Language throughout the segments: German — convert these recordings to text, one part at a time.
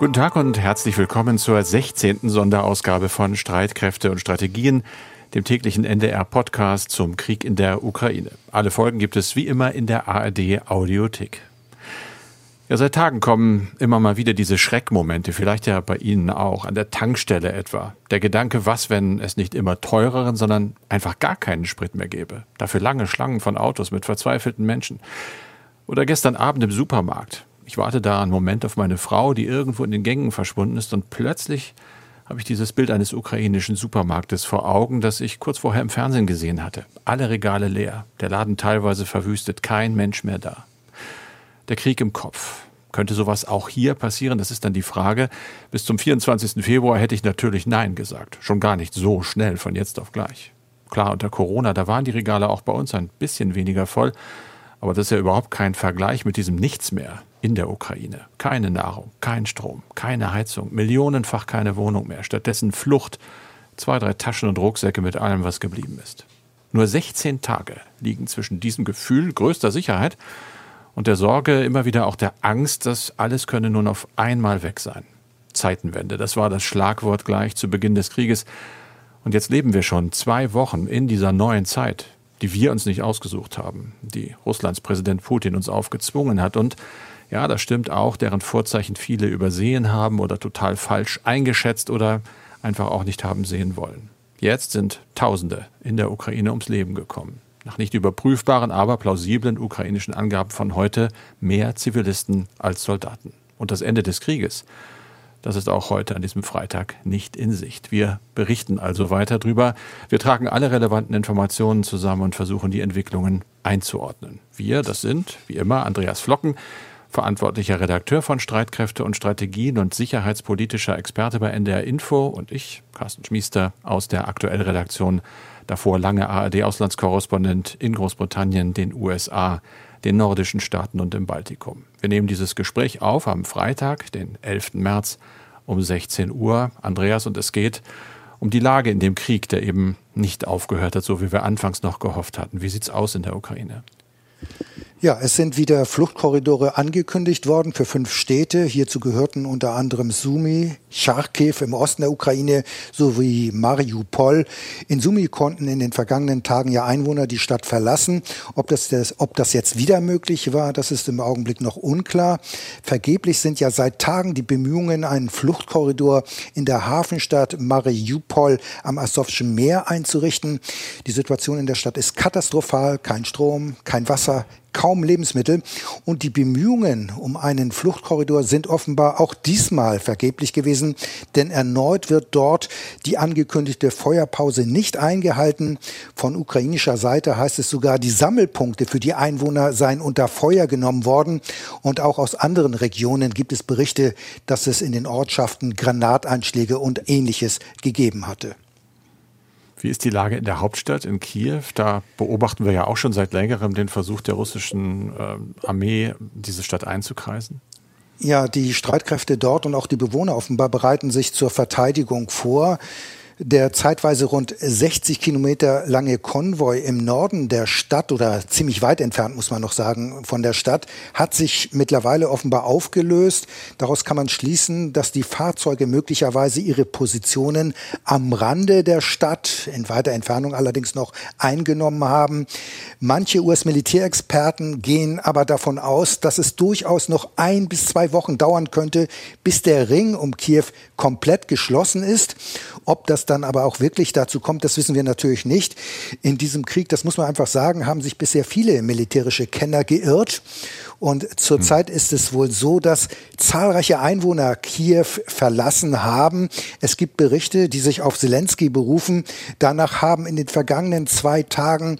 Guten Tag und herzlich willkommen zur 16. Sonderausgabe von Streitkräfte und Strategien, dem täglichen NDR-Podcast zum Krieg in der Ukraine. Alle Folgen gibt es wie immer in der ARD Audiothek. Ja, seit Tagen kommen immer mal wieder diese Schreckmomente, vielleicht ja bei Ihnen auch, an der Tankstelle etwa. Der Gedanke, was, wenn es nicht immer teureren, sondern einfach gar keinen Sprit mehr gäbe. Dafür lange Schlangen von Autos mit verzweifelten Menschen. Oder gestern Abend im Supermarkt. Ich warte da einen Moment auf meine Frau, die irgendwo in den Gängen verschwunden ist und plötzlich habe ich dieses Bild eines ukrainischen Supermarktes vor Augen, das ich kurz vorher im Fernsehen gesehen hatte. Alle Regale leer, der Laden teilweise verwüstet, kein Mensch mehr da. Der Krieg im Kopf. Könnte sowas auch hier passieren? Das ist dann die Frage. Bis zum 24. Februar hätte ich natürlich Nein gesagt. Schon gar nicht so schnell von jetzt auf gleich. Klar, unter Corona, da waren die Regale auch bei uns ein bisschen weniger voll. Aber das ist ja überhaupt kein Vergleich mit diesem Nichts mehr in der Ukraine. Keine Nahrung, kein Strom, keine Heizung, millionenfach keine Wohnung mehr. Stattdessen Flucht, zwei, drei Taschen und Rucksäcke mit allem, was geblieben ist. Nur 16 Tage liegen zwischen diesem Gefühl größter Sicherheit und der Sorge, immer wieder auch der Angst, dass alles könne nun auf einmal weg sein. Zeitenwende, das war das Schlagwort gleich zu Beginn des Krieges. Und jetzt leben wir schon zwei Wochen in dieser neuen Zeit, die wir uns nicht ausgesucht haben, die Russlands Präsident Putin uns aufgezwungen hat und ja, das stimmt auch, deren Vorzeichen viele übersehen haben oder total falsch eingeschätzt oder einfach auch nicht haben sehen wollen. Jetzt sind Tausende in der Ukraine ums Leben gekommen. Nach nicht überprüfbaren, aber plausiblen ukrainischen Angaben von heute mehr Zivilisten als Soldaten. Und das Ende des Krieges, das ist auch heute an diesem Freitag nicht in Sicht. Wir berichten also weiter drüber. Wir tragen alle relevanten Informationen zusammen und versuchen die Entwicklungen einzuordnen. Wir, das sind, wie immer, Andreas Flocken, verantwortlicher Redakteur von Streitkräfte und Strategien und sicherheitspolitischer Experte bei NDR Info und ich, Carsten Schmiester, aus der Aktuellredaktion, davor lange ARD-Auslandskorrespondent in Großbritannien, den USA, den nordischen Staaten und im Baltikum. Wir nehmen dieses Gespräch auf am Freitag, den 11. März um 16 Uhr. Andreas, und es geht um die Lage in dem Krieg, der eben nicht aufgehört hat, so wie wir anfangs noch gehofft hatten. Wie sieht's aus in der Ukraine? Ja, es sind wieder Fluchtkorridore angekündigt worden für fünf Städte. Hierzu gehörten unter anderem Sumi, Charkiw im Osten der Ukraine sowie Mariupol. In Sumi konnten in den vergangenen Tagen ja Einwohner die Stadt verlassen. Ob das, das, ob das jetzt wieder möglich war, das ist im Augenblick noch unklar. Vergeblich sind ja seit Tagen die Bemühungen, einen Fluchtkorridor in der Hafenstadt Mariupol am Asowschen Meer einzurichten. Die Situation in der Stadt ist katastrophal. Kein Strom, kein Wasser, kaum Lebensmittel. Und die Bemühungen um einen Fluchtkorridor sind offenbar auch diesmal vergeblich gewesen, denn erneut wird dort die angekündigte Feuerpause nicht eingehalten. Von ukrainischer Seite heißt es sogar, die Sammelpunkte für die Einwohner seien unter Feuer genommen worden. Und auch aus anderen Regionen gibt es Berichte, dass es in den Ortschaften Granateinschläge und ähnliches gegeben hatte. Wie ist die Lage in der Hauptstadt in Kiew? Da beobachten wir ja auch schon seit längerem den Versuch der russischen äh, Armee, diese Stadt einzukreisen. Ja, die Streitkräfte dort und auch die Bewohner offenbar bereiten sich zur Verteidigung vor. Der zeitweise rund 60 Kilometer lange Konvoi im Norden der Stadt oder ziemlich weit entfernt, muss man noch sagen, von der Stadt, hat sich mittlerweile offenbar aufgelöst. Daraus kann man schließen, dass die Fahrzeuge möglicherweise ihre Positionen am Rande der Stadt, in weiter Entfernung allerdings noch eingenommen haben. Manche US-Militärexperten gehen aber davon aus, dass es durchaus noch ein bis zwei Wochen dauern könnte, bis der Ring um Kiew komplett geschlossen ist. Ob das dann aber auch wirklich dazu kommt, das wissen wir natürlich nicht. In diesem Krieg, das muss man einfach sagen, haben sich bisher viele militärische Kenner geirrt. Und zurzeit hm. ist es wohl so, dass zahlreiche Einwohner Kiew verlassen haben. Es gibt Berichte, die sich auf Zelensky berufen. Danach haben in den vergangenen zwei Tagen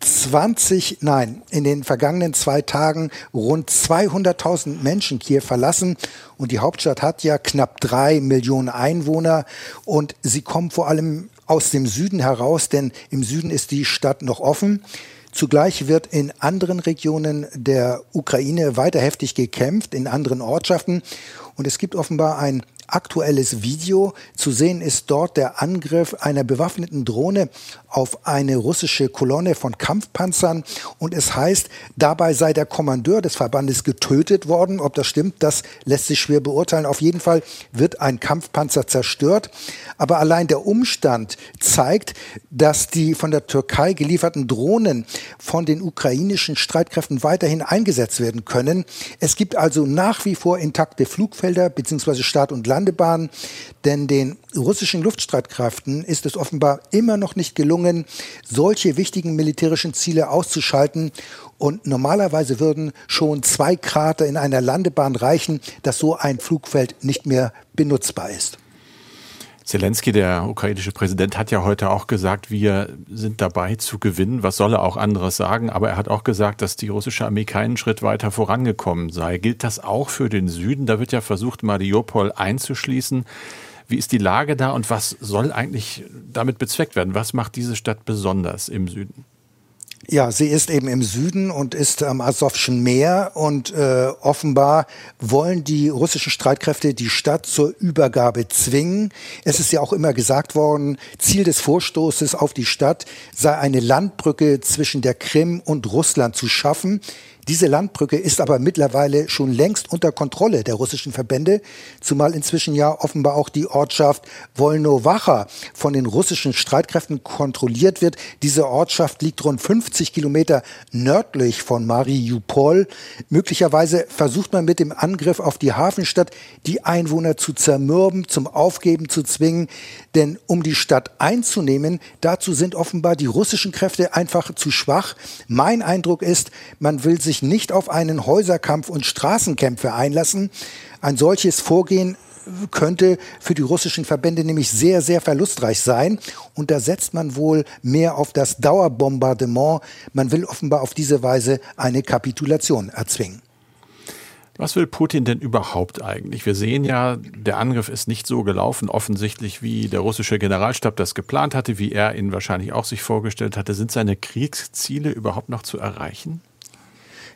20, nein, in den vergangenen zwei Tagen rund 200.000 Menschen Kiew verlassen. Und die Hauptstadt hat ja knapp drei Millionen Einwohner. Und sie kommen vor allem aus dem Süden heraus, denn im Süden ist die Stadt noch offen. Zugleich wird in anderen Regionen der Ukraine weiter heftig gekämpft, in anderen Ortschaften. Und es gibt offenbar ein aktuelles Video. Zu sehen ist dort der Angriff einer bewaffneten Drohne auf eine russische Kolonne von Kampfpanzern. Und es heißt, dabei sei der Kommandeur des Verbandes getötet worden. Ob das stimmt, das lässt sich schwer beurteilen. Auf jeden Fall wird ein Kampfpanzer zerstört. Aber allein der Umstand zeigt, dass die von der Türkei gelieferten Drohnen von den ukrainischen Streitkräften weiterhin eingesetzt werden können. Es gibt also nach wie vor intakte Flugfelder bzw. Start- und Landebahnen, denn den russischen Luftstreitkräften ist es offenbar immer noch nicht gelungen, solche wichtigen militärischen Ziele auszuschalten. Und normalerweise würden schon zwei Krater in einer Landebahn reichen, dass so ein Flugfeld nicht mehr benutzbar ist. Zelensky, der ukrainische Präsident, hat ja heute auch gesagt, wir sind dabei zu gewinnen. Was soll er auch anderes sagen? Aber er hat auch gesagt, dass die russische Armee keinen Schritt weiter vorangekommen sei. Gilt das auch für den Süden? Da wird ja versucht, Mariupol einzuschließen. Wie ist die Lage da und was soll eigentlich damit bezweckt werden? Was macht diese Stadt besonders im Süden? Ja, sie ist eben im Süden und ist am Asowschen Meer und äh, offenbar wollen die russischen Streitkräfte die Stadt zur Übergabe zwingen. Es ist ja auch immer gesagt worden, Ziel des Vorstoßes auf die Stadt sei eine Landbrücke zwischen der Krim und Russland zu schaffen. Diese Landbrücke ist aber mittlerweile schon längst unter Kontrolle der russischen Verbände, zumal inzwischen ja offenbar auch die Ortschaft Wolnowacha von den russischen Streitkräften kontrolliert wird. Diese Ortschaft liegt rund 50 Kilometer nördlich von Mariupol. Möglicherweise versucht man mit dem Angriff auf die Hafenstadt die Einwohner zu zermürben, zum Aufgeben zu zwingen. Denn um die Stadt einzunehmen, dazu sind offenbar die russischen Kräfte einfach zu schwach. Mein Eindruck ist, man will sich sich nicht auf einen Häuserkampf und Straßenkämpfe einlassen. Ein solches Vorgehen könnte für die russischen Verbände nämlich sehr, sehr verlustreich sein. Und da setzt man wohl mehr auf das Dauerbombardement. Man will offenbar auf diese Weise eine Kapitulation erzwingen. Was will Putin denn überhaupt eigentlich? Wir sehen ja, der Angriff ist nicht so gelaufen, offensichtlich, wie der russische Generalstab das geplant hatte, wie er ihn wahrscheinlich auch sich vorgestellt hatte. Sind seine Kriegsziele überhaupt noch zu erreichen?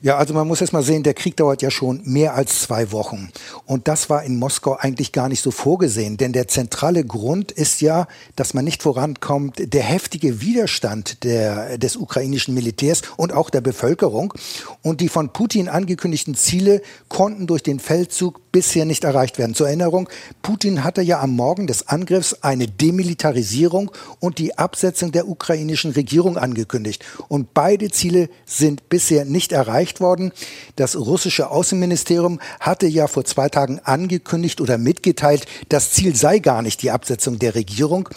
Ja, also man muss erst mal sehen, der Krieg dauert ja schon mehr als zwei Wochen. Und das war in Moskau eigentlich gar nicht so vorgesehen. Denn der zentrale Grund ist ja, dass man nicht vorankommt, der heftige Widerstand der, des ukrainischen Militärs und auch der Bevölkerung. Und die von Putin angekündigten Ziele konnten durch den Feldzug bisher nicht erreicht werden. Zur Erinnerung, Putin hatte ja am Morgen des Angriffs eine Demilitarisierung und die Absetzung der ukrainischen Regierung angekündigt. Und beide Ziele sind bisher nicht erreicht worden. Das russische Außenministerium hatte ja vor zwei Tagen angekündigt oder mitgeteilt, das Ziel sei gar nicht die Absetzung der Regierung.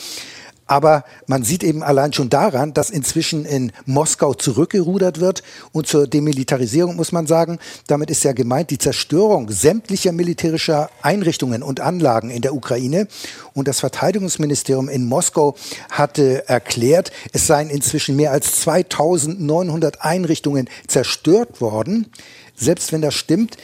Aber man sieht eben allein schon daran, dass inzwischen in Moskau zurückgerudert wird. Und zur Demilitarisierung muss man sagen, damit ist ja gemeint die Zerstörung sämtlicher militärischer Einrichtungen und Anlagen in der Ukraine. Und das Verteidigungsministerium in Moskau hatte erklärt, es seien inzwischen mehr als 2900 Einrichtungen zerstört worden. Selbst wenn das stimmt,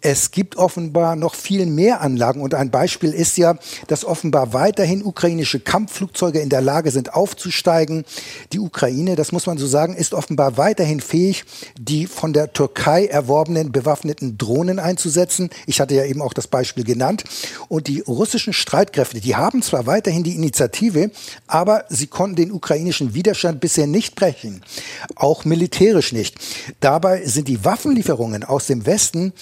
es gibt offenbar noch viel mehr Anlagen und ein Beispiel ist ja, dass offenbar weiterhin ukrainische Kampfflugzeuge in der Lage sind aufzusteigen. Die Ukraine, das muss man so sagen, ist offenbar weiterhin fähig, die von der Türkei erworbenen bewaffneten Drohnen einzusetzen. Ich hatte ja eben auch das Beispiel genannt. Und die russischen Streitkräfte, die haben zwar weiterhin die Initiative, aber sie konnten den ukrainischen Widerstand bisher nicht brechen. Auch militärisch nicht. Dabei sind die Waffenlieferungen aus dem Westen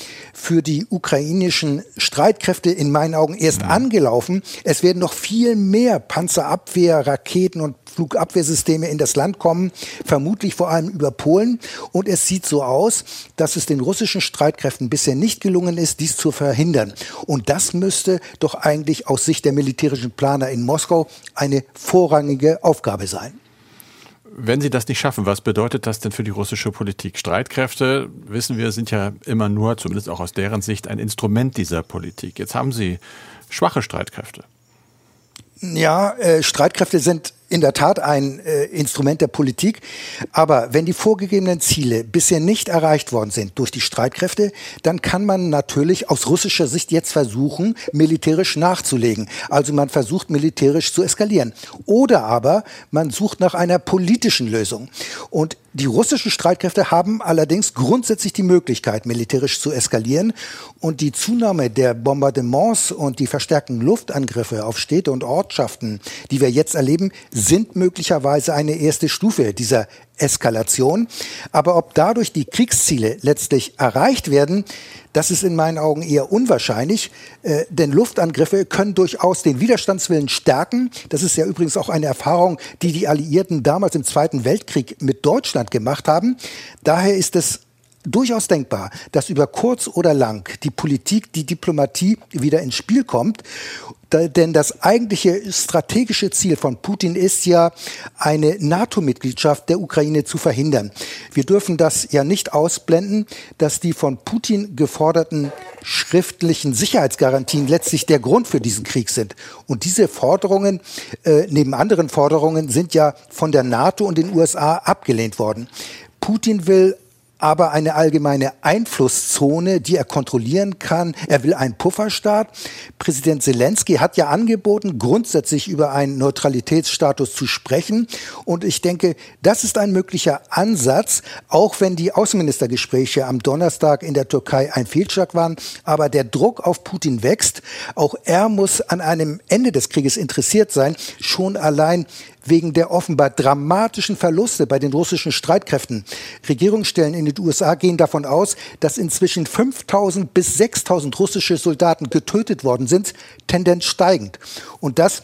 für die ukrainischen Streitkräfte in meinen Augen erst ja. angelaufen. Es werden noch viel mehr Panzerabwehr, Raketen und Flugabwehrsysteme in das Land kommen, vermutlich vor allem über Polen. Und es sieht so aus, dass es den russischen Streitkräften bisher nicht gelungen ist, dies zu verhindern. Und das müsste doch eigentlich aus Sicht der militärischen Planer in Moskau eine vorrangige Aufgabe sein. Wenn Sie das nicht schaffen, was bedeutet das denn für die russische Politik? Streitkräfte, wissen wir, sind ja immer nur, zumindest auch aus deren Sicht, ein Instrument dieser Politik. Jetzt haben Sie schwache Streitkräfte. Ja, äh, Streitkräfte sind in der Tat ein äh, Instrument der Politik. Aber wenn die vorgegebenen Ziele bisher nicht erreicht worden sind durch die Streitkräfte, dann kann man natürlich aus russischer Sicht jetzt versuchen, militärisch nachzulegen. Also man versucht militärisch zu eskalieren. Oder aber man sucht nach einer politischen Lösung. Und Die russischen Streitkräfte haben allerdings grundsätzlich die Möglichkeit, militärisch zu eskalieren. Und die Zunahme der Bombardements und die verstärkten Luftangriffe auf Städte und Ortschaften, die wir jetzt erleben, sind möglicherweise eine erste Stufe dieser Eskalation. Aber ob dadurch die Kriegsziele letztlich erreicht werden, das ist in meinen Augen eher unwahrscheinlich, äh, denn Luftangriffe können durchaus den Widerstandswillen stärken. Das ist ja übrigens auch eine Erfahrung, die die Alliierten damals im Zweiten Weltkrieg mit Deutschland gemacht haben. Daher ist es durchaus denkbar, dass über kurz oder lang die Politik, die Diplomatie wieder ins Spiel kommt. Denn das eigentliche strategische Ziel von Putin ist ja, eine NATO-Mitgliedschaft der Ukraine zu verhindern. Wir dürfen das ja nicht ausblenden, dass die von Putin geforderten schriftlichen Sicherheitsgarantien letztlich der Grund für diesen Krieg sind. Und diese Forderungen, äh, neben anderen Forderungen, sind ja von der NATO und den USA abgelehnt worden. Putin will aber eine allgemeine Einflusszone, die er kontrollieren kann. Er will einen Pufferstaat. Präsident Zelensky hat ja angeboten, grundsätzlich über einen Neutralitätsstatus zu sprechen. Und ich denke, das ist ein möglicher Ansatz, auch wenn die Außenministergespräche am Donnerstag in der Türkei ein Fehlschlag waren. Aber der Druck auf Putin wächst. Auch er muss an einem Ende des Krieges interessiert sein. Schon allein wegen der offenbar dramatischen Verluste bei den russischen Streitkräften. Regierungsstellen in den USA gehen davon aus, dass inzwischen 5000 bis 6000 russische Soldaten getötet worden sind, Tendenz steigend. Und das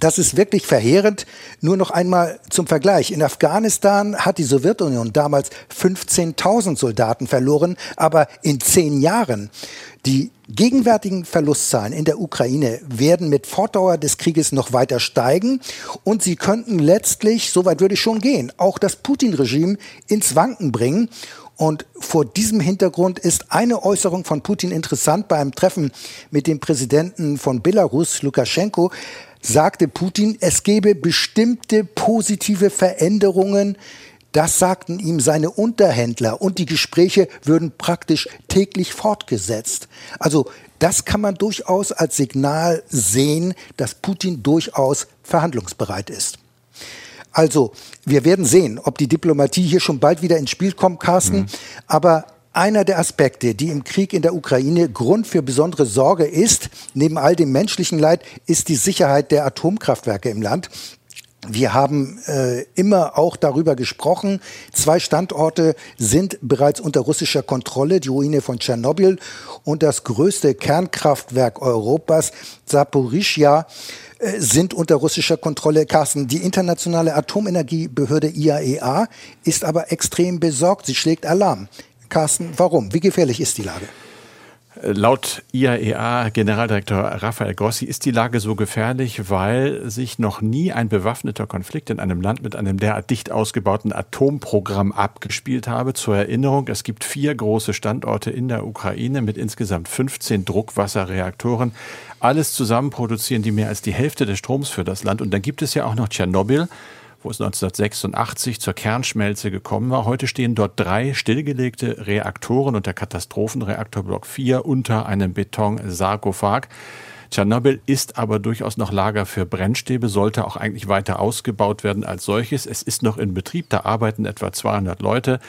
das ist wirklich verheerend. Nur noch einmal zum Vergleich. In Afghanistan hat die Sowjetunion damals 15.000 Soldaten verloren, aber in zehn Jahren die gegenwärtigen Verlustzahlen in der Ukraine werden mit Fortdauer des Krieges noch weiter steigen und sie könnten letztlich, soweit würde ich schon gehen, auch das Putin-Regime ins Wanken bringen. Und vor diesem Hintergrund ist eine Äußerung von Putin interessant. Bei einem Treffen mit dem Präsidenten von Belarus, Lukaschenko, sagte Putin, es gebe bestimmte positive Veränderungen das sagten ihm seine Unterhändler und die Gespräche würden praktisch täglich fortgesetzt. Also das kann man durchaus als Signal sehen, dass Putin durchaus verhandlungsbereit ist. Also, wir werden sehen, ob die Diplomatie hier schon bald wieder ins Spiel kommt, Carsten. Mhm. Aber einer der Aspekte, die im Krieg in der Ukraine Grund für besondere Sorge ist, neben all dem menschlichen Leid, ist die Sicherheit der Atomkraftwerke im Land. Wir haben äh, immer auch darüber gesprochen. Zwei Standorte sind bereits unter russischer Kontrolle, die Ruine von Tschernobyl und das größte Kernkraftwerk Europas, Saporischja, äh, sind unter russischer Kontrolle. Carsten, die internationale Atomenergiebehörde IAEA e ist aber extrem besorgt. Sie schlägt Alarm. Carsten, warum? Wie gefährlich ist die Lage? Laut IAEA-Generaldirektor Rafael Grossi ist die Lage so gefährlich, weil sich noch nie ein bewaffneter Konflikt in einem Land mit einem derart dicht ausgebauten Atomprogramm abgespielt habe. Zur Erinnerung, es gibt vier große Standorte in der Ukraine mit insgesamt 15 Druckwasserreaktoren. Alles zusammen produzieren die mehr als die Hälfte des Stroms für das Land. Und dann gibt es ja auch noch Tschernobyl wo es 1986 zur Kernschmelze gekommen war. Heute stehen dort drei stillgelegte Reaktoren und der Katastrophenreaktor Block 4 unter einem Betonsarkophag. Tschernobyl ist aber durchaus noch Lager für Brennstäbe, sollte auch eigentlich weiter ausgebaut werden als solches. Es ist noch in Betrieb, da arbeiten etwa 200 Leute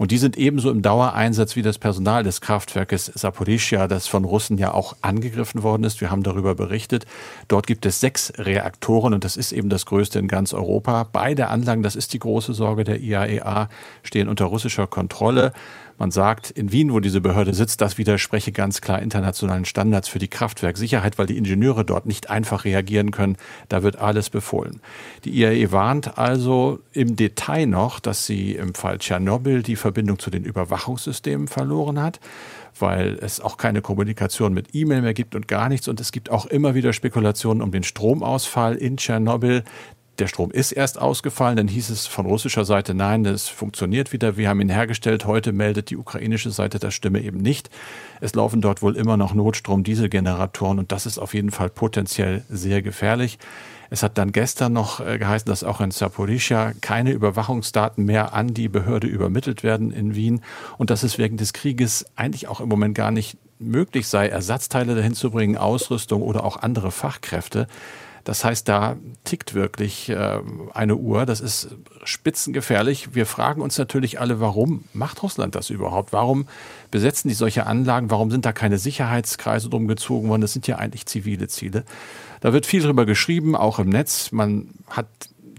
und die sind ebenso im Dauereinsatz wie das Personal des Kraftwerkes Saporischia, das von Russen ja auch angegriffen worden ist. Wir haben darüber berichtet. Dort gibt es sechs Reaktoren und das ist eben das größte in ganz Europa. Beide Anlagen, das ist die große Sorge der IAEA, e stehen unter russischer Kontrolle. Man sagt in Wien, wo diese Behörde sitzt, das widerspreche ganz klar internationalen Standards für die Kraftwerksicherheit, weil die Ingenieure dort nicht einfach reagieren können. Da wird alles befohlen. Die IAE warnt also im Detail noch, dass sie im Fall Tschernobyl die Verbindung zu den Überwachungssystemen verloren hat weil es auch keine Kommunikation mit E-Mail mehr gibt und gar nichts. Und es gibt auch immer wieder Spekulationen um den Stromausfall in Tschernobyl der Strom ist erst ausgefallen, dann hieß es von russischer Seite, nein, es funktioniert wieder, wir haben ihn hergestellt. Heute meldet die ukrainische Seite, das stimme eben nicht. Es laufen dort wohl immer noch Notstrom-Dieselgeneratoren und das ist auf jeden Fall potenziell sehr gefährlich. Es hat dann gestern noch äh, geheißen, dass auch in Saporischia keine Überwachungsdaten mehr an die Behörde übermittelt werden in Wien und dass es wegen des Krieges eigentlich auch im Moment gar nicht möglich sei, Ersatzteile dahin zu bringen, Ausrüstung oder auch andere Fachkräfte. Das heißt, da tickt wirklich äh, eine Uhr. Das ist spitzengefährlich. Wir fragen uns natürlich alle, warum macht Russland das überhaupt? Warum besetzen die solche Anlagen? Warum sind da keine Sicherheitskreise drum gezogen worden? Das sind ja eigentlich zivile Ziele. Da wird viel drüber geschrieben, auch im Netz. Man hat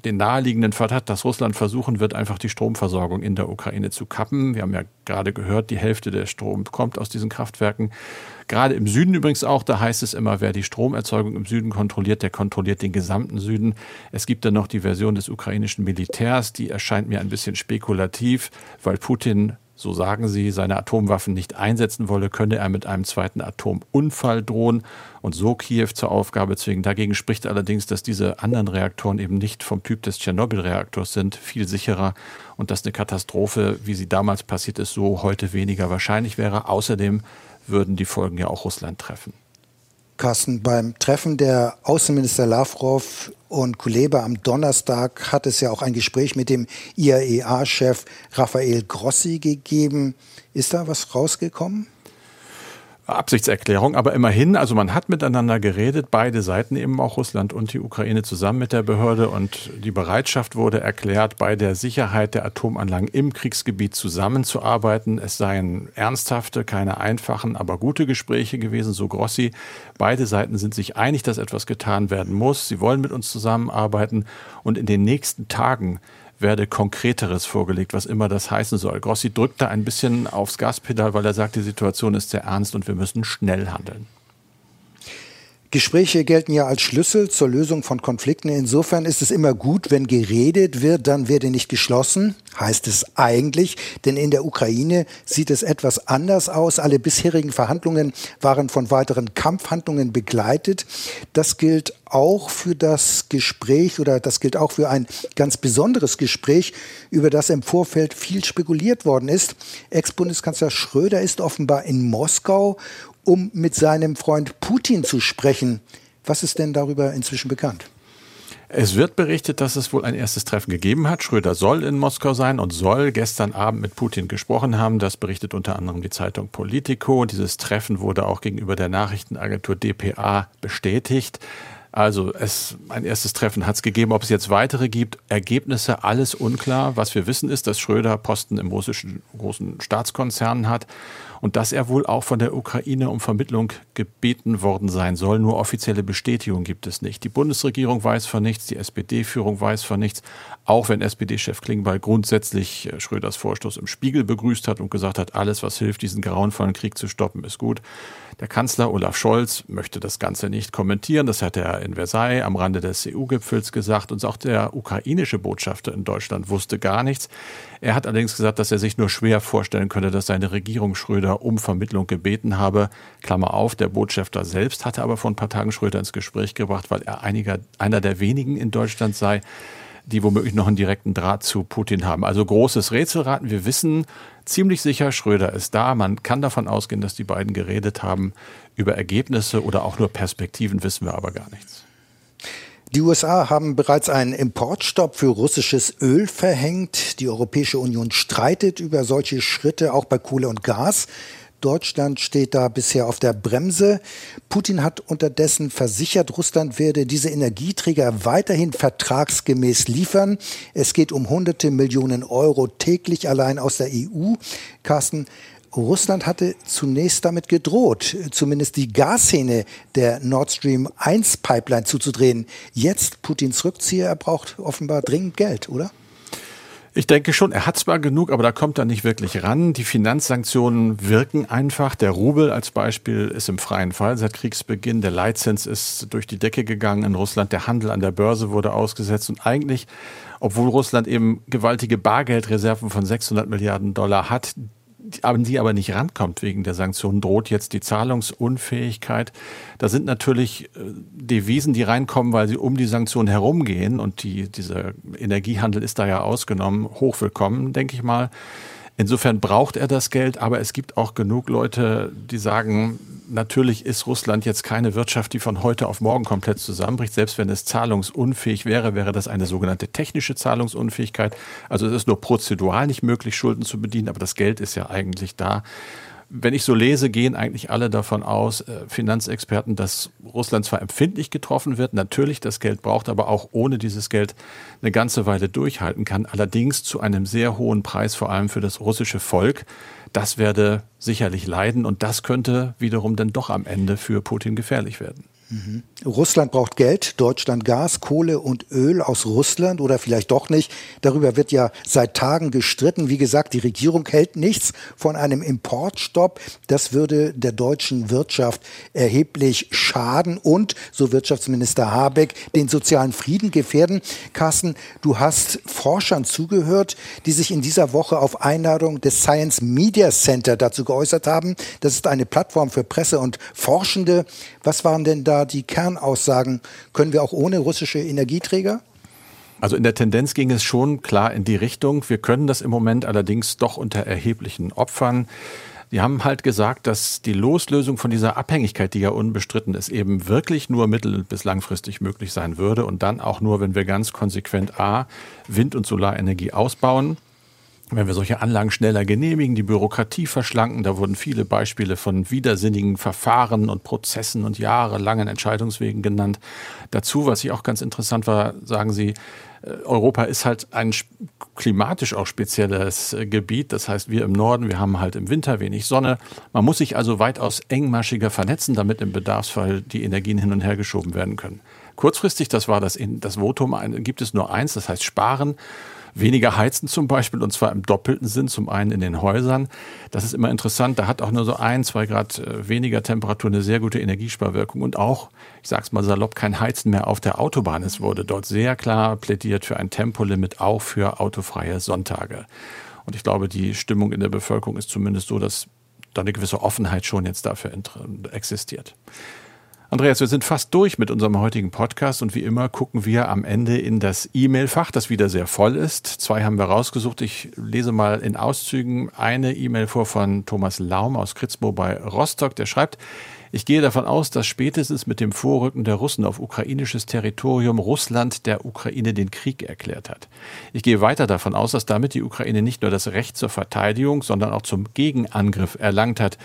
den naheliegenden Verdacht, dass Russland versuchen wird, einfach die Stromversorgung in der Ukraine zu kappen. Wir haben ja gerade gehört, die Hälfte der Strom kommt aus diesen Kraftwerken. Gerade im Süden übrigens auch, da heißt es immer, wer die Stromerzeugung im Süden kontrolliert, der kontrolliert den gesamten Süden. Es gibt dann noch die Version des ukrainischen Militärs, die erscheint mir ein bisschen spekulativ, weil Putin so sagen sie, seine Atomwaffen nicht einsetzen wolle, könne er mit einem zweiten Atomunfall drohen und so Kiew zur Aufgabe zwingen. Dagegen spricht allerdings, dass diese anderen Reaktoren eben nicht vom Typ des Tschernobyl-Reaktors sind, viel sicherer und dass eine Katastrophe, wie sie damals passiert ist, so heute weniger wahrscheinlich wäre. Außerdem würden die Folgen ja auch Russland treffen. Carsten, beim Treffen der Außenminister Lavrov und Kuleba am Donnerstag hat es ja auch ein Gespräch mit dem IAEA-Chef Rafael Grossi gegeben. Ist da was rausgekommen? Absichtserklärung, aber immerhin, also man hat miteinander geredet, beide Seiten eben auch Russland und die Ukraine zusammen mit der Behörde und die Bereitschaft wurde erklärt, bei der Sicherheit der Atomanlagen im Kriegsgebiet zusammenzuarbeiten. Es seien ernsthafte, keine einfachen, aber gute Gespräche gewesen, so Grossi. Beide Seiten sind sich einig, dass etwas getan werden muss. Sie wollen mit uns zusammenarbeiten und in den nächsten Tagen werde Konkreteres vorgelegt, was immer das heißen soll. Grossi drückt da ein bisschen aufs Gaspedal, weil er sagt, die Situation ist sehr ernst und wir müssen schnell handeln. Gespräche gelten ja als Schlüssel zur Lösung von Konflikten. Insofern ist es immer gut, wenn geredet wird, dann werde nicht geschlossen, heißt es eigentlich. Denn in der Ukraine sieht es etwas anders aus. Alle bisherigen Verhandlungen waren von weiteren Kampfhandlungen begleitet. Das gilt auch für das Gespräch oder das gilt auch für ein ganz besonderes Gespräch, über das im Vorfeld viel spekuliert worden ist. Ex-Bundeskanzler Schröder ist offenbar in Moskau um mit seinem Freund Putin zu sprechen. Was ist denn darüber inzwischen bekannt? Es wird berichtet, dass es wohl ein erstes Treffen gegeben hat. Schröder soll in Moskau sein und soll gestern Abend mit Putin gesprochen haben. Das berichtet unter anderem die Zeitung Politico. Dieses Treffen wurde auch gegenüber der Nachrichtenagentur dpa bestätigt. Also es, ein erstes Treffen hat es gegeben. Ob es jetzt weitere gibt, Ergebnisse, alles unklar. Was wir wissen ist, dass Schröder Posten im russischen großen Staatskonzern hat und dass er wohl auch von der Ukraine um Vermittlung gebeten worden sein soll. Nur offizielle Bestätigung gibt es nicht. Die Bundesregierung weiß von nichts, die SPD-Führung weiß von nichts, auch wenn SPD-Chef Klingbeil grundsätzlich äh, Schröders Vorstoß im Spiegel begrüßt hat und gesagt hat, alles, was hilft, diesen grauenvollen Krieg zu stoppen, ist gut. Der Kanzler Olaf Scholz möchte das Ganze nicht kommentieren. Das hat er in Versailles am Rande des EU-Gipfels gesagt. Und auch der ukrainische Botschafter in Deutschland wusste gar nichts. Er hat allerdings gesagt, dass er sich nur schwer vorstellen könne, dass seine Regierung Schröder um Vermittlung gebeten habe. Klammer auf, der Botschafter selbst hatte aber vor ein paar Tagen Schröder ins Gespräch gebracht, weil er einiger, einer der wenigen in Deutschland sei, die womöglich noch einen direkten Draht zu Putin haben. Also großes Rätselraten. Wir wissen ziemlich sicher, Schröder ist da. Man kann davon ausgehen, dass die beiden geredet haben. Über Ergebnisse oder auch nur Perspektiven wissen wir aber gar nichts. Die USA haben bereits einen Importstopp für russisches Öl verhängt. Die Europäische Union streitet über solche Schritte auch bei Kohle und Gas. Deutschland steht da bisher auf der Bremse. Putin hat unterdessen versichert, Russland werde diese Energieträger weiterhin vertragsgemäß liefern. Es geht um hunderte Millionen Euro täglich allein aus der EU. Carsten, Russland hatte zunächst damit gedroht, zumindest die Gashähne der Nord Stream 1 Pipeline zuzudrehen. Jetzt Putins Rückzieher, er braucht offenbar dringend Geld, oder? Ich denke schon, er hat zwar genug, aber da kommt er nicht wirklich ran. Die Finanzsanktionen wirken einfach. Der Rubel als Beispiel ist im freien Fall seit Kriegsbeginn. Der Leitzins ist durch die Decke gegangen in Russland. Der Handel an der Börse wurde ausgesetzt. Und eigentlich, obwohl Russland eben gewaltige Bargeldreserven von 600 Milliarden Dollar hat, an die aber nicht rankommt wegen der Sanktionen, droht jetzt die Zahlungsunfähigkeit. Da sind natürlich äh, Devisen, die reinkommen, weil sie um die Sanktionen herumgehen und die, dieser Energiehandel ist da ja ausgenommen, hochwillkommen, denke ich mal. Insofern braucht er das Geld, aber es gibt auch genug Leute, die sagen, natürlich ist Russland jetzt keine Wirtschaft, die von heute auf morgen komplett zusammenbricht. Selbst wenn es zahlungsunfähig wäre, wäre das eine sogenannte technische Zahlungsunfähigkeit. Also es ist nur prozedural nicht möglich, Schulden zu bedienen, aber das Geld ist ja eigentlich da. Wenn ich so lese, gehen eigentlich alle davon aus, äh, Finanzexperten, dass Russland zwar empfindlich getroffen wird, natürlich das Geld braucht, aber auch ohne dieses Geld eine ganze Weile durchhalten kann. Allerdings zu einem sehr hohen Preis, vor allem für das russische Volk. Das werde sicherlich leiden und das könnte wiederum dann doch am Ende für Putin gefährlich werden. Russland braucht Geld, Deutschland Gas, Kohle und Öl aus Russland oder vielleicht doch nicht. Darüber wird ja seit Tagen gestritten. Wie gesagt, die Regierung hält nichts von einem Importstopp. Das würde der deutschen Wirtschaft erheblich schaden und, so Wirtschaftsminister Habeck, den sozialen Frieden gefährden. Carsten, du hast Forschern zugehört, die sich in dieser Woche auf Einladung des Science Media Center dazu geäußert haben. Das ist eine Plattform für Presse und Forschende. Was waren denn da die Kernaussagen? Können wir auch ohne russische Energieträger? Also in der Tendenz ging es schon klar in die Richtung. Wir können das im Moment allerdings doch unter erheblichen Opfern. Die haben halt gesagt, dass die Loslösung von dieser Abhängigkeit, die ja unbestritten ist, eben wirklich nur mittel- bis langfristig möglich sein würde und dann auch nur, wenn wir ganz konsequent A, Wind- und Solarenergie ausbauen wenn wir solche Anlagen schneller genehmigen, die Bürokratie verschlanken, da wurden viele Beispiele von widersinnigen Verfahren und Prozessen und jahrelangen Entscheidungswegen genannt. Dazu, was ich auch ganz interessant war, sagen Sie, äh, Europa ist halt ein klimatisch auch spezielles äh, Gebiet. Das heißt, wir im Norden, wir haben halt im Winter wenig Sonne. Man muss sich also weitaus engmaschiger vernetzen, damit im Bedarfsfall die Energien hin und her geschoben werden können. Kurzfristig, das war das, das Votum, gibt es nur eins, das heißt sparen weniger heizen zum Beispiel und zwar im doppelten Sinn, zum einen in den Häusern. Das ist immer interessant, da hat auch nur so ein, zwei Grad äh, weniger Temperatur eine sehr gute Energiesparwirkung und auch, ich sage es mal salopp, kein Heizen mehr auf der Autobahn. Es wurde dort sehr klar plädiert für ein Tempolimit, auch für autofreie Sonntage. Und ich glaube, die Stimmung in der Bevölkerung ist zumindest so, dass da eine gewisse Offenheit schon jetzt dafür existiert. Andreas, wir sind fast durch mit unserem heutigen Podcast und wie immer gucken wir am Ende in das E-Mail-Fach, das wieder sehr voll ist. Zwei haben wir rausgesucht. Ich lese mal in Auszügen eine E-Mail vor von Thomas Laum aus Kritzmo bei Rostock. Der schreibt, ich gehe davon aus, dass spätestens mit dem Vorrücken der Russen auf ukrainisches Territorium Russland der Ukraine den Krieg erklärt hat. Ich gehe weiter davon aus, dass damit die Ukraine nicht nur das Recht zur Verteidigung, sondern auch zum Gegenangriff erlangt hat.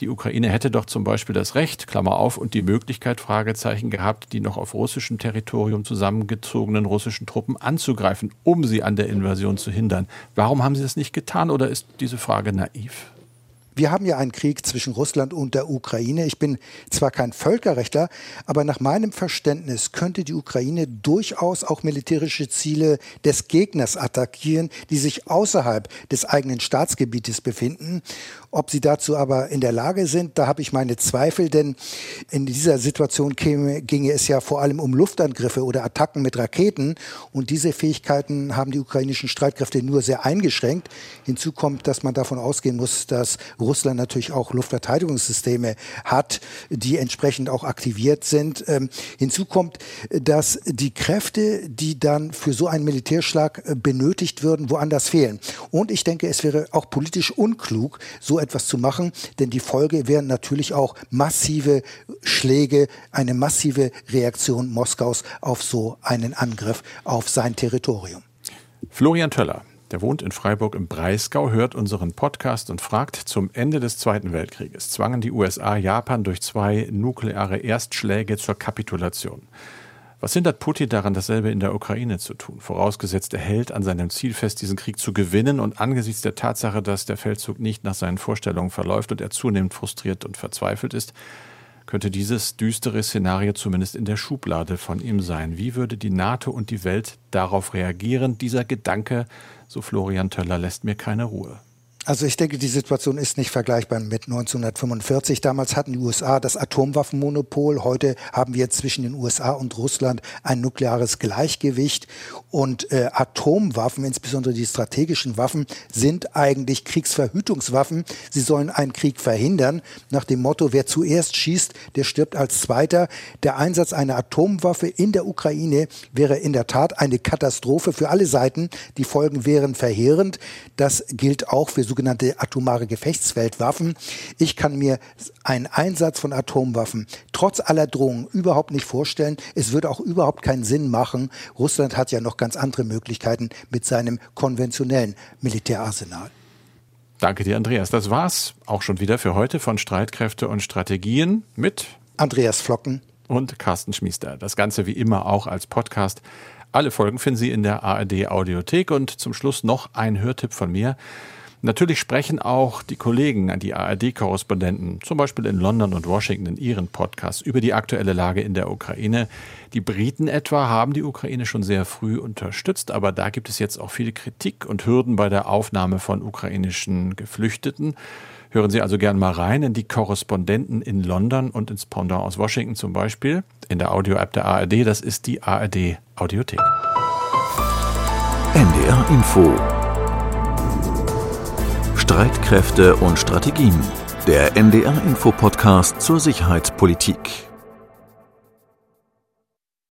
Die Ukraine hätte doch zum Beispiel das Recht, Klammer auf, und die Möglichkeit, Fragezeichen gehabt, die noch auf russischem Territorium zusammengezogenen russischen Truppen anzugreifen, um sie an der Invasion zu hindern. Warum haben sie das nicht getan oder ist diese Frage naiv? Wir haben ja einen Krieg zwischen Russland und der Ukraine. Ich bin zwar kein Völkerrechtler, aber nach meinem Verständnis könnte die Ukraine durchaus auch militärische Ziele des Gegners attackieren, die sich außerhalb des eigenen Staatsgebietes befinden. Ob sie dazu aber in der Lage sind, da habe ich meine Zweifel, denn in dieser Situation käme, ginge es ja vor allem um Luftangriffe oder Attacken mit Raketen und diese Fähigkeiten haben die ukrainischen Streitkräfte nur sehr eingeschränkt. Hinzu kommt, dass man davon ausgehen muss, dass natürlich auch Luftverteidigungssysteme hat, die entsprechend auch aktiviert sind. Ähm, hinzu kommt, dass die Kräfte, die dann für so einen Militärschlag äh, benötigt würden, woanders fehlen. Und ich denke, es wäre auch politisch unklug, so etwas zu machen, denn die Folge wären natürlich auch massive Schläge, eine massive Reaktion Moskaus auf so einen Angriff auf sein Territorium. Florian Töller, der wohnt in Freiburg im Breisgau, hört unseren Podcast und fragt, zum Ende des Zweiten Weltkrieges zwangen die USA Japan durch zwei nukleare Erstschläge zur Kapitulation. Was hindert Putin daran, dasselbe in der Ukraine zu tun? Vorausgesetzt, er hält an seinem Ziel fest, diesen Krieg zu gewinnen und angesichts der Tatsache, dass der Feldzug nicht nach seinen Vorstellungen verläuft und er zunehmend frustriert und verzweifelt ist, könnte dieses düstere Szenario zumindest in der Schublade von ihm sein. Wie würde die NATO und die Welt darauf reagieren? Dieser Gedanke, so Florian Töller, lässt mir keine Ruhe. Also ich denke, die Situation ist nicht vergleichbar mit 1945. Damals hatten die USA das Atomwaffenmonopol. Heute haben wir zwischen den USA und Russland ein nukleares Gleichgewicht. Und äh, Atomwaffen, insbesondere die strategischen Waffen, sind eigentlich Kriegsverhütungswaffen. Sie sollen einen Krieg verhindern. Nach dem Motto, wer zuerst schießt, der stirbt als Zweiter. Der Einsatz einer Atomwaffe in der Ukraine wäre in der Tat eine Katastrophe für alle Seiten. Die Folgen wären verheerend. Das gilt auch für sogenannte atomare Gefechtsfeldwaffen. Ich kann mir einen Einsatz von Atomwaffen trotz aller Drohungen überhaupt nicht vorstellen. Es würde auch überhaupt keinen Sinn machen. Russland hat ja noch ganz andere Möglichkeiten mit seinem konventionellen Militärarsenal. Danke dir, Andreas. Das war's auch schon wieder für heute von Streitkräfte und Strategien mit Andreas Flocken und Carsten Schmiester. Das Ganze wie immer auch als Podcast. Alle Folgen finden Sie in der ARD Audiothek und zum Schluss noch ein Hörtipp von mir. Natürlich sprechen auch die Kollegen, die ARD-Korrespondenten, zum Beispiel in London und Washington in ihren Podcasts über die aktuelle Lage in der Ukraine. Die Briten etwa haben die Ukraine schon sehr früh unterstützt, aber da gibt es jetzt auch viele Kritik und Hürden bei der Aufnahme von ukrainischen Geflüchteten. Hören Sie also gern mal rein in die Korrespondenten in London und ins Pendant aus Washington zum Beispiel in der Audio-App der ARD. Das ist die ARD Audiothek. NDR Info Streitkräfte und Strategien. Der NDR Info Podcast zur Sicherheitspolitik.